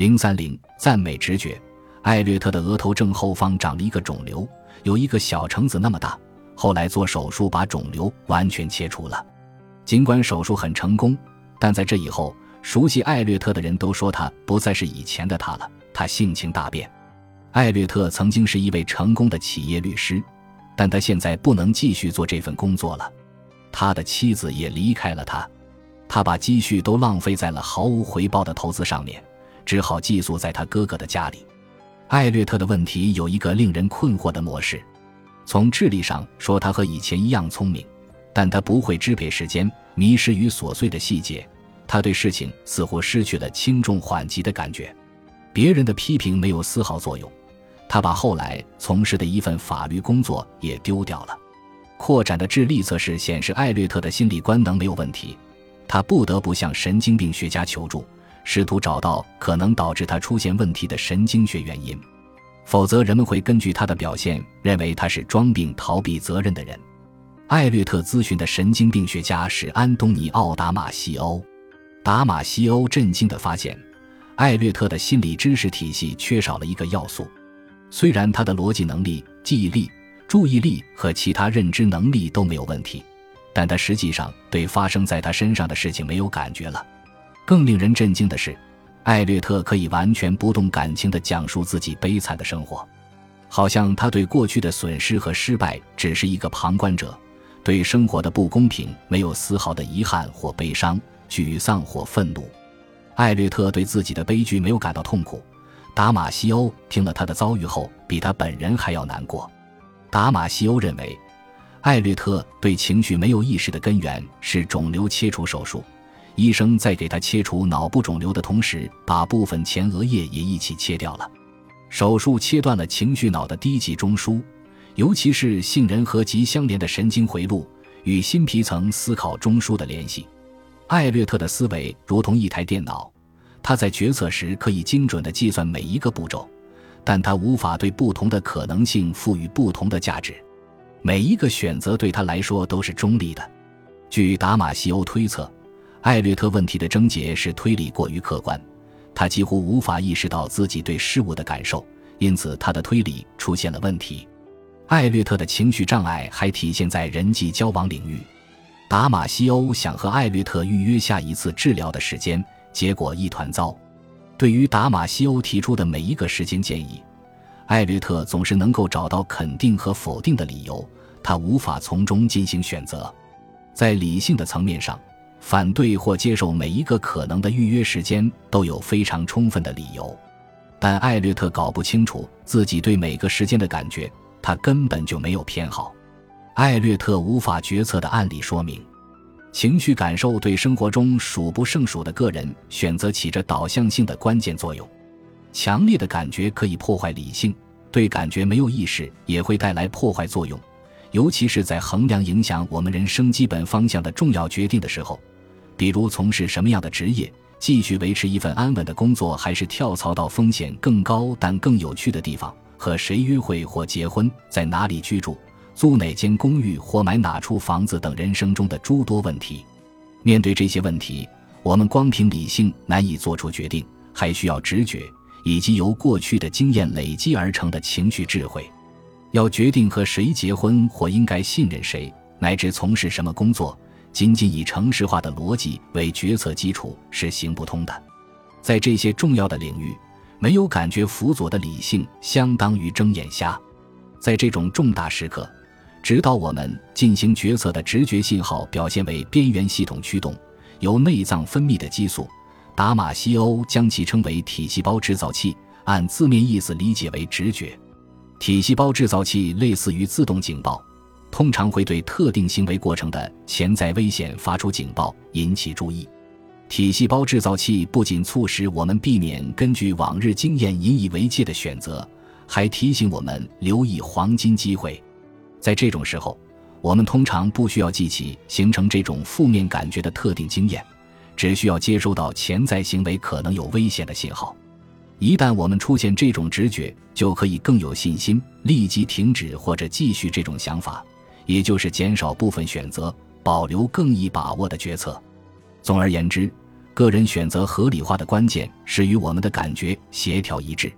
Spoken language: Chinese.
零三零赞美直觉。艾略特的额头正后方长了一个肿瘤，有一个小橙子那么大。后来做手术把肿瘤完全切除了。尽管手术很成功，但在这以后，熟悉艾略特的人都说他不再是以前的他了。他性情大变。艾略特曾经是一位成功的企业律师，但他现在不能继续做这份工作了。他的妻子也离开了他，他把积蓄都浪费在了毫无回报的投资上面，只好寄宿在他哥哥的家里。艾略特的问题有一个令人困惑的模式：从智力上说，他和以前一样聪明，但他不会支配时间，迷失于琐碎的细节。他对事情似乎失去了轻重缓急的感觉，别人的批评没有丝毫作用。他把后来从事的一份法律工作也丢掉了。扩展的智力测试显示，艾略特的心理官能没有问题，他不得不向神经病学家求助。试图找到可能导致他出现问题的神经学原因，否则人们会根据他的表现认为他是装病逃避责任的人。艾略特咨询的神经病学家是安东尼奥·达马西欧。达马西欧震惊地发现，艾略特的心理知识体系缺少了一个要素。虽然他的逻辑能力、记忆力、注意力和其他认知能力都没有问题，但他实际上对发生在他身上的事情没有感觉了。更令人震惊的是，艾略特可以完全不动感情地讲述自己悲惨的生活，好像他对过去的损失和失败只是一个旁观者，对生活的不公平没有丝毫的遗憾或悲伤、沮丧或愤怒。艾略特对自己的悲剧没有感到痛苦。达马西欧听了他的遭遇后，比他本人还要难过。达马西欧认为，艾略特对情绪没有意识的根源是肿瘤切除手术。医生在给他切除脑部肿瘤的同时，把部分前额叶也一起切掉了。手术切断了情绪脑的低级中枢，尤其是杏仁核及相连的神经回路与新皮层思考中枢的联系。艾略特的思维如同一台电脑，他在决策时可以精准地计算每一个步骤，但他无法对不同的可能性赋予不同的价值。每一个选择对他来说都是中立的。据达马西欧推测。艾略特问题的症结是推理过于客观，他几乎无法意识到自己对事物的感受，因此他的推理出现了问题。艾略特的情绪障碍还体现在人际交往领域。达马西欧想和艾略特预约下一次治疗的时间，结果一团糟。对于达马西欧提出的每一个时间建议，艾略特总是能够找到肯定和否定的理由，他无法从中进行选择。在理性的层面上。反对或接受每一个可能的预约时间都有非常充分的理由，但艾略特搞不清楚自己对每个时间的感觉，他根本就没有偏好。艾略特无法决策的案例说明，情绪感受对生活中数不胜数的个人选择起着导向性的关键作用。强烈的感觉可以破坏理性，对感觉没有意识也会带来破坏作用，尤其是在衡量影响我们人生基本方向的重要决定的时候。比如从事什么样的职业，继续维持一份安稳的工作，还是跳槽到风险更高但更有趣的地方？和谁约会或结婚？在哪里居住？租哪间公寓或买哪处房子？等人生中的诸多问题。面对这些问题，我们光凭理性难以做出决定，还需要直觉以及由过去的经验累积而成的情绪智慧。要决定和谁结婚或应该信任谁，乃至从事什么工作。仅仅以程式化的逻辑为决策基础是行不通的，在这些重要的领域，没有感觉辅佐的理性相当于睁眼瞎。在这种重大时刻，指导我们进行决策的直觉信号表现为边缘系统驱动，由内脏分泌的激素。达马西欧将其称为体细胞制造器，按字面意思理解为直觉。体细胞制造器类似于自动警报。通常会对特定行为过程的潜在危险发出警报，引起注意。体细胞制造器不仅促使我们避免根据往日经验引以为戒的选择，还提醒我们留意黄金机会。在这种时候，我们通常不需要记起形成这种负面感觉的特定经验，只需要接收到潜在行为可能有危险的信号。一旦我们出现这种直觉，就可以更有信心立即停止或者继续这种想法。也就是减少部分选择，保留更易把握的决策。总而言之，个人选择合理化的关键是与我们的感觉协调一致。